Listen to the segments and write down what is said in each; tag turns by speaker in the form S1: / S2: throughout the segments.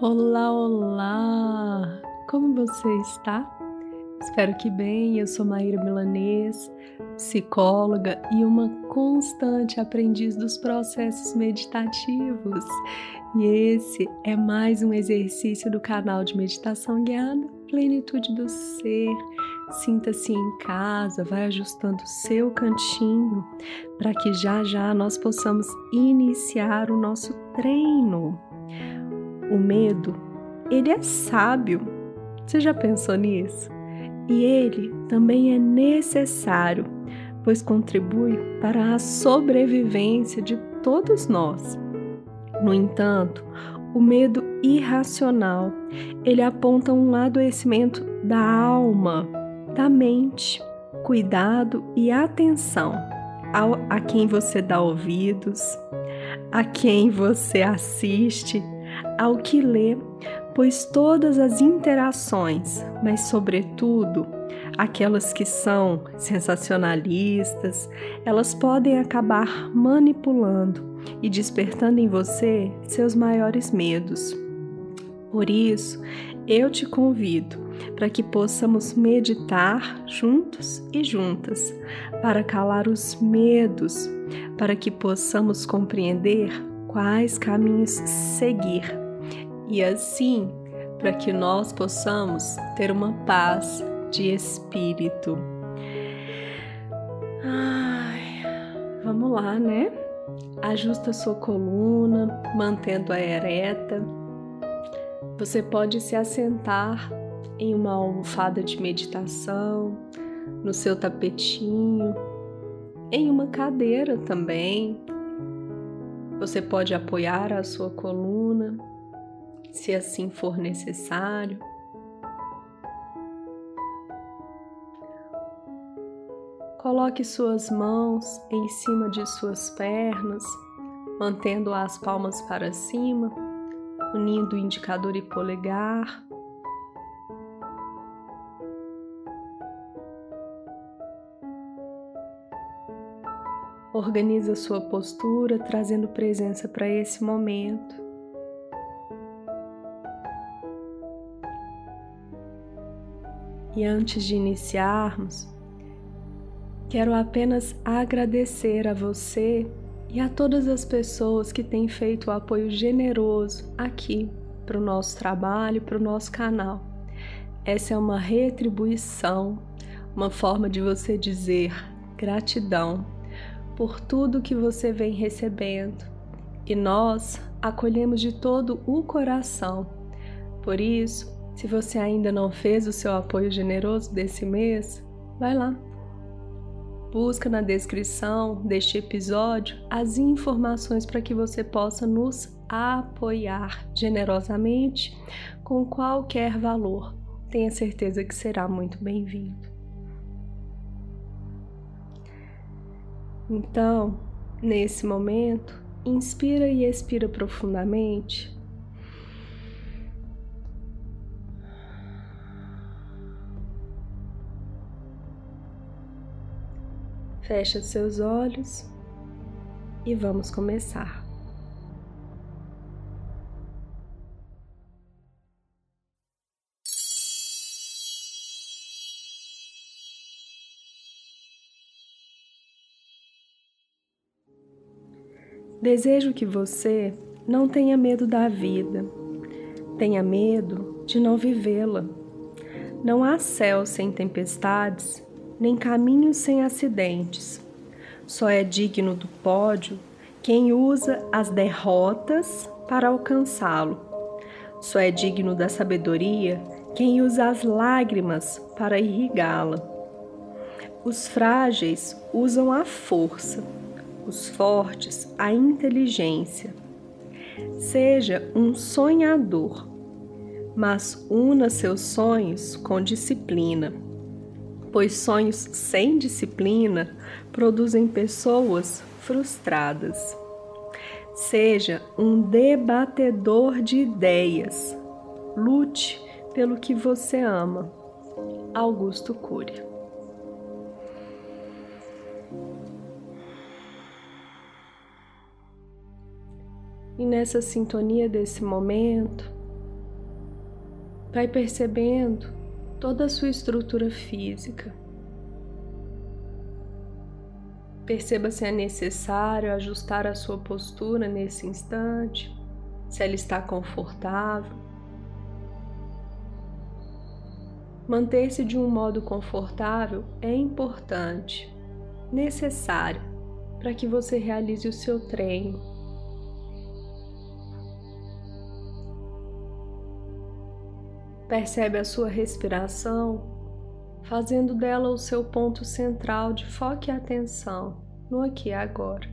S1: Olá, olá! Como você está? Espero que bem. Eu sou Maíra Milanês, psicóloga e uma constante aprendiz dos processos meditativos. E esse é mais um exercício do canal de meditação guiada Plenitude do Ser. Sinta-se em casa, vai ajustando o seu cantinho para que já já nós possamos iniciar o nosso treino. O medo, ele é sábio. Você já pensou nisso? E ele também é necessário, pois contribui para a sobrevivência de todos nós. No entanto, o medo irracional, ele aponta um adoecimento da alma, da mente. Cuidado e atenção a quem você dá ouvidos, a quem você assiste, ao que lê, pois todas as interações, mas sobretudo aquelas que são sensacionalistas, elas podem acabar manipulando e despertando em você seus maiores medos. Por isso, eu te convido para que possamos meditar juntos e juntas, para calar os medos, para que possamos compreender quais caminhos seguir e assim para que nós possamos ter uma paz de espírito. Ai, vamos lá, né? Ajusta sua coluna, mantendo-a ereta. Você pode se assentar em uma almofada de meditação, no seu tapetinho, em uma cadeira também. Você pode apoiar a sua coluna se assim for necessário. Coloque suas mãos em cima de suas pernas, mantendo as palmas para cima, unindo indicador e polegar. Organiza sua postura, trazendo presença para esse momento. E antes de iniciarmos, quero apenas agradecer a você e a todas as pessoas que têm feito o apoio generoso aqui para o nosso trabalho, para o nosso canal. Essa é uma retribuição, uma forma de você dizer gratidão por tudo que você vem recebendo e nós acolhemos de todo o coração. Por isso, se você ainda não fez o seu apoio generoso desse mês, vai lá. Busca na descrição deste episódio as informações para que você possa nos apoiar generosamente com qualquer valor. Tenha certeza que será muito bem-vindo. Então, nesse momento, inspira e expira profundamente Fecha seus olhos e vamos começar. Desejo que você não tenha medo da vida, tenha medo de não vivê-la. Não há céu sem tempestades nem caminho sem acidentes. Só é digno do pódio quem usa as derrotas para alcançá-lo. Só é digno da sabedoria quem usa as lágrimas para irrigá-la. Os frágeis usam a força, os fortes a inteligência. Seja um sonhador, mas una seus sonhos com disciplina pois sonhos sem disciplina produzem pessoas frustradas. Seja um debatedor de ideias. Lute pelo que você ama. Augusto Cury. E nessa sintonia desse momento, Vai percebendo toda a sua estrutura física. Perceba se é necessário ajustar a sua postura nesse instante, se ela está confortável. Manter-se de um modo confortável é importante, necessário para que você realize o seu treino. Percebe a sua respiração, fazendo dela o seu ponto central de foco e atenção no aqui e agora.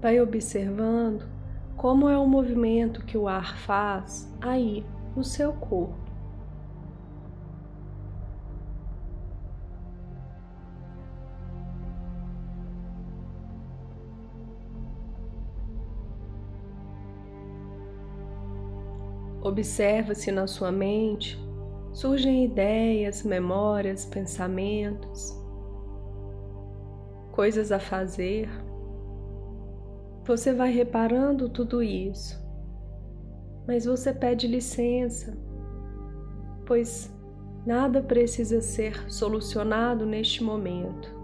S1: Vai observando como é o movimento que o ar faz aí no seu corpo. Observa se na sua mente surgem ideias, memórias, pensamentos, coisas a fazer. Você vai reparando tudo isso, mas você pede licença, pois nada precisa ser solucionado neste momento.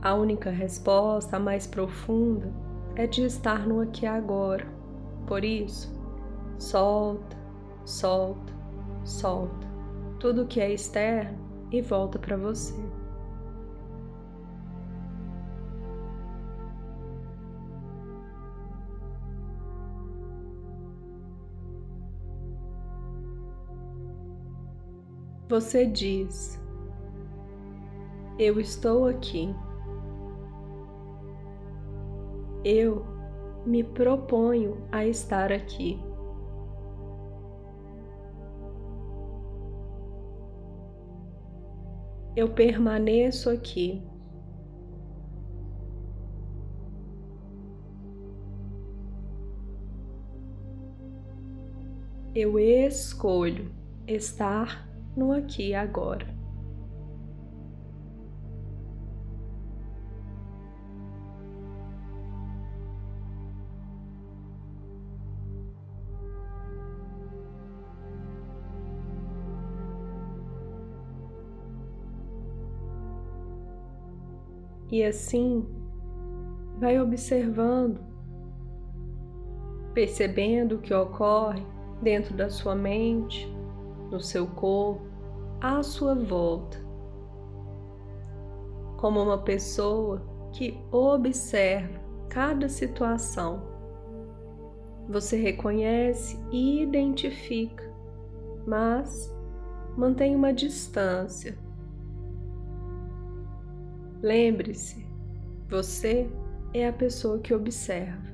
S1: A única resposta, mais profunda, é de estar no aqui e agora. Por isso, solta, solta, solta tudo que é externo e volta para você. Você diz: Eu estou aqui. Eu me proponho a estar aqui. Eu permaneço aqui. Eu escolho estar no aqui e agora. E assim, vai observando, percebendo o que ocorre dentro da sua mente, no seu corpo, à sua volta, como uma pessoa que observa cada situação. Você reconhece e identifica, mas mantém uma distância. Lembre-se, você é a pessoa que observa.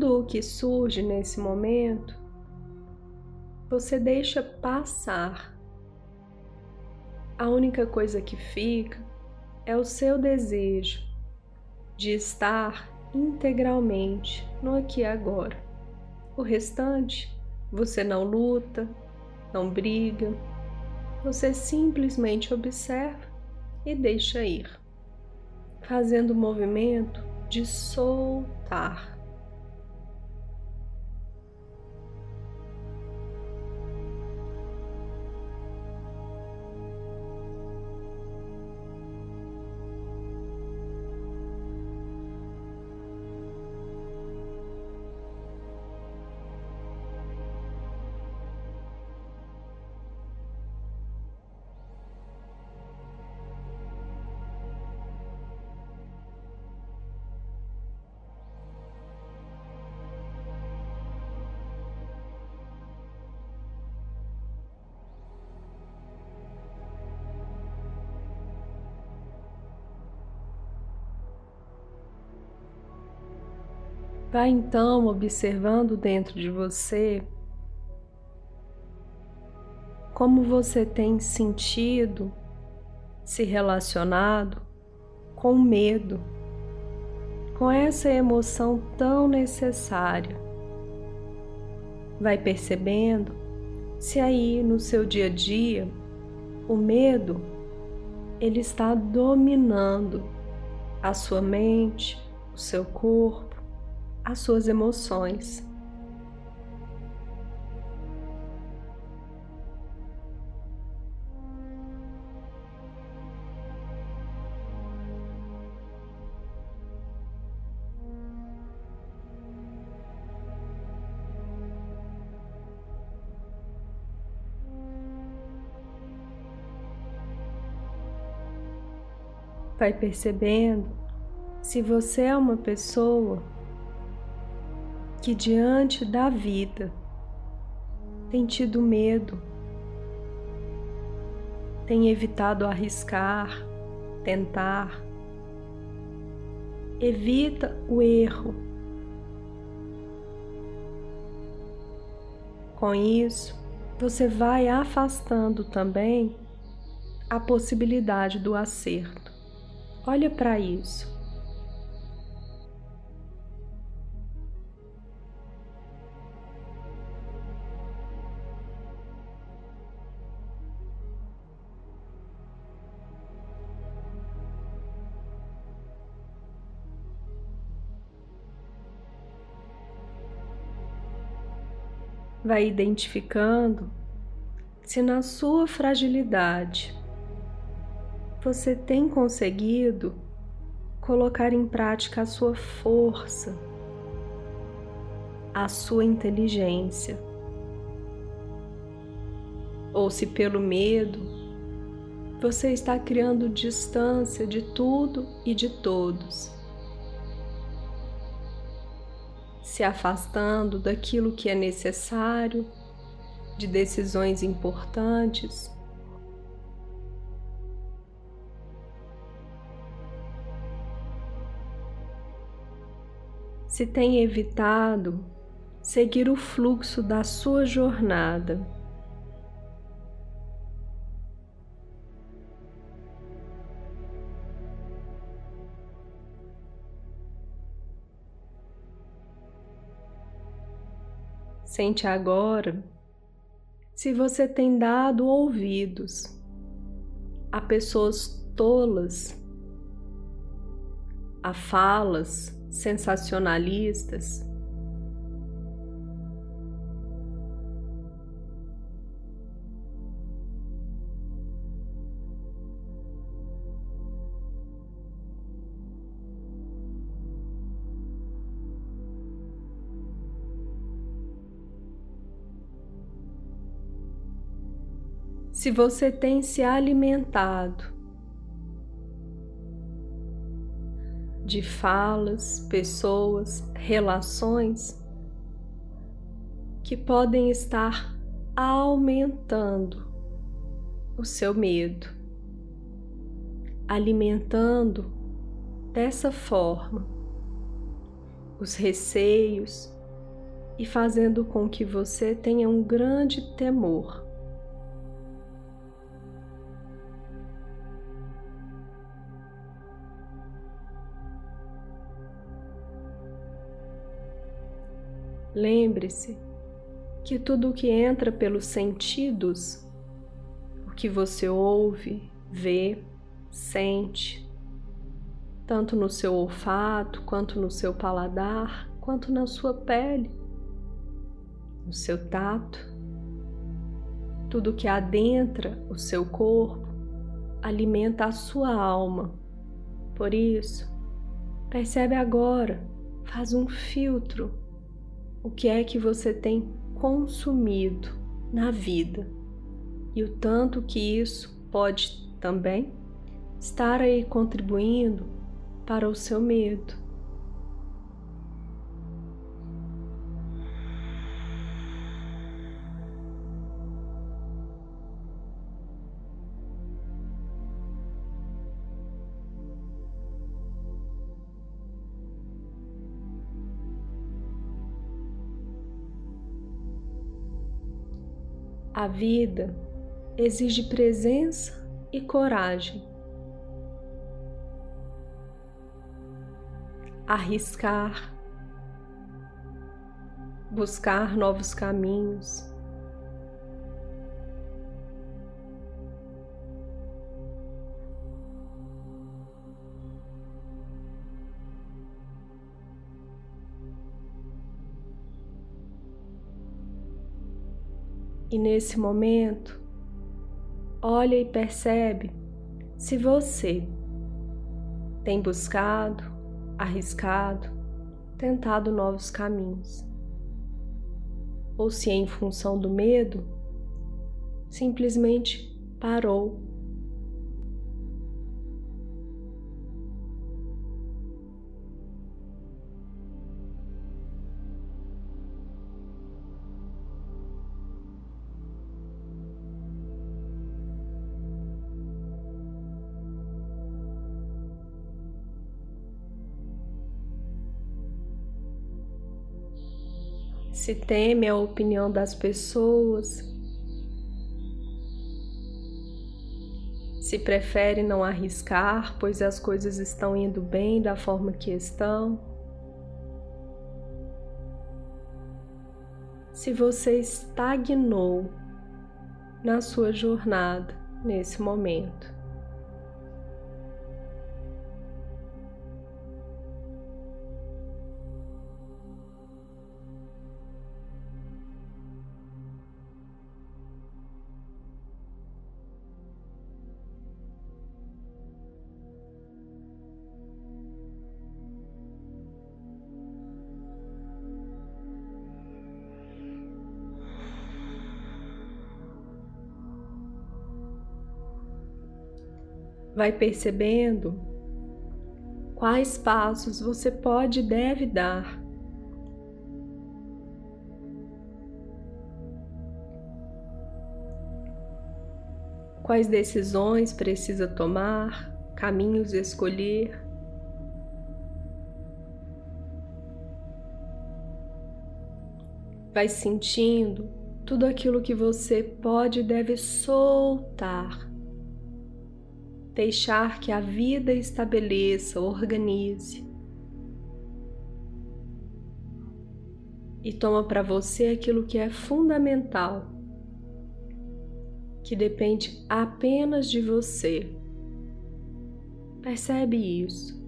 S1: Tudo o que surge nesse momento, você deixa passar. A única coisa que fica é o seu desejo de estar integralmente no aqui e agora. O restante, você não luta, não briga, você simplesmente observa e deixa ir, fazendo o movimento de soltar. Vai então observando dentro de você como você tem sentido, se relacionado com medo, com essa emoção tão necessária. Vai percebendo se aí no seu dia a dia o medo ele está dominando a sua mente, o seu corpo, as suas emoções. vai percebendo se você é uma pessoa que diante da vida tem tido medo, tem evitado arriscar, tentar, evita o erro. Com isso, você vai afastando também a possibilidade do acerto. Olha para isso. Vai identificando se na sua fragilidade você tem conseguido colocar em prática a sua força, a sua inteligência. Ou se pelo medo você está criando distância de tudo e de todos, se afastando daquilo que é necessário, de decisões importantes se tem evitado seguir o fluxo da sua jornada. Sente agora se você tem dado ouvidos a pessoas tolas, a falas sensacionalistas. Se você tem se alimentado de falas, pessoas, relações que podem estar aumentando o seu medo, alimentando dessa forma os receios e fazendo com que você tenha um grande temor Lembre-se que tudo o que entra pelos sentidos, o que você ouve, vê, sente, tanto no seu olfato, quanto no seu paladar, quanto na sua pele, no seu tato, tudo que adentra o seu corpo alimenta a sua alma. Por isso, percebe agora, faz um filtro o que é que você tem consumido na vida e o tanto que isso pode também estar aí contribuindo para o seu medo. A vida exige presença e coragem. Arriscar, buscar novos caminhos. E nesse momento, olha e percebe se você tem buscado, arriscado, tentado novos caminhos. Ou se, em função do medo, simplesmente parou se teme a opinião das pessoas, se prefere não arriscar, pois as coisas estão indo bem da forma que estão. Se você estagnou na sua jornada nesse momento. Vai percebendo quais passos você pode e deve dar. Quais decisões precisa tomar, caminhos escolher. Vai sentindo tudo aquilo que você pode e deve soltar deixar que a vida estabeleça, organize. E toma para você aquilo que é fundamental, que depende apenas de você. Percebe isso?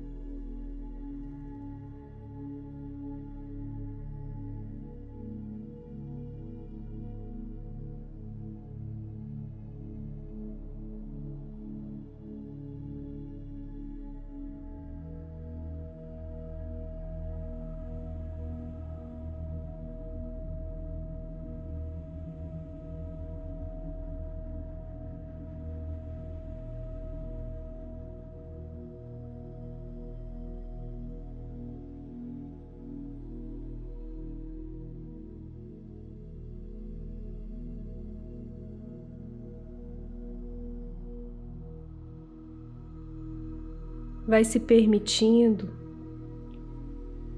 S1: Vai se permitindo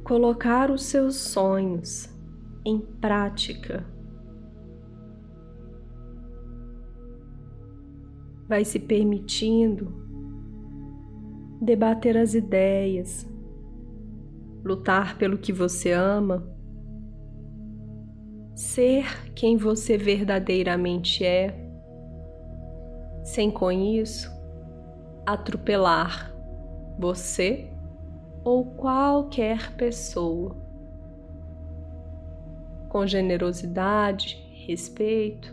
S1: colocar os seus sonhos em prática. Vai se permitindo debater as ideias, lutar pelo que você ama, ser quem você verdadeiramente é, sem com isso atropelar você ou qualquer pessoa. Com generosidade, respeito,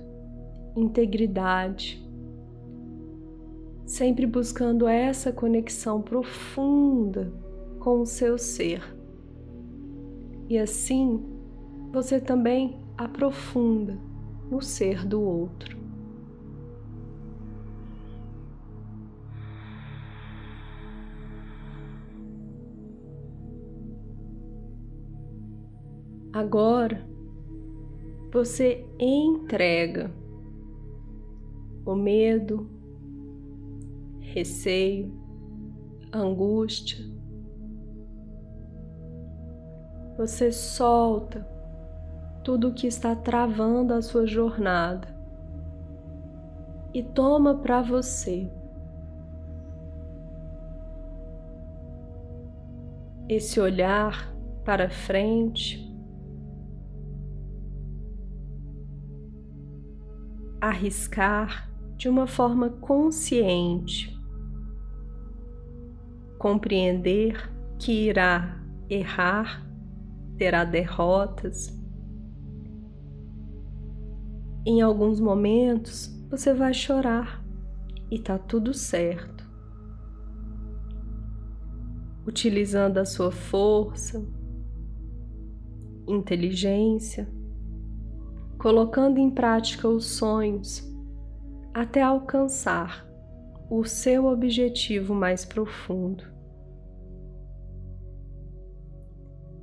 S1: integridade, sempre buscando essa conexão profunda com o seu ser. E assim você também aprofunda no ser do outro. Agora você entrega o medo, receio, angústia. Você solta tudo o que está travando a sua jornada e toma para você esse olhar para frente, arriscar de uma forma consciente, compreender que irá errar, terá derrotas. Em alguns momentos você vai chorar e tá tudo certo. Utilizando a sua força, inteligência, colocando em prática os sonhos até alcançar o seu objetivo mais profundo.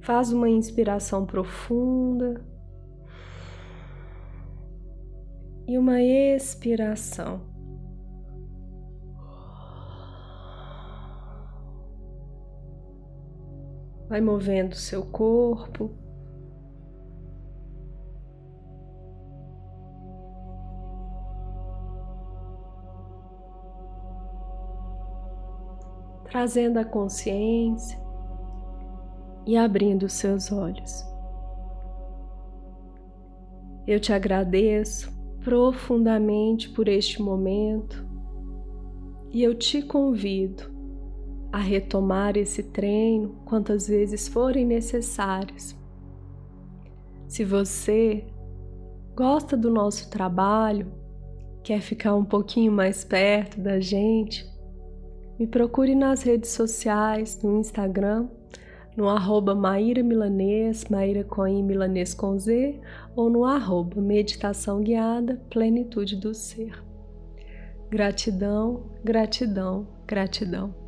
S1: Faz uma inspiração profunda e uma expiração. Vai movendo seu corpo. Trazendo a consciência e abrindo seus olhos. Eu te agradeço profundamente por este momento e eu te convido a retomar esse treino quantas vezes forem necessárias. Se você gosta do nosso trabalho, quer ficar um pouquinho mais perto da gente, me procure nas redes sociais, no Instagram, no arroba Maíra Milanês, Maíra com I, Milanês com Z, ou no arroba Meditação Guiada, Plenitude do Ser. Gratidão, gratidão, gratidão.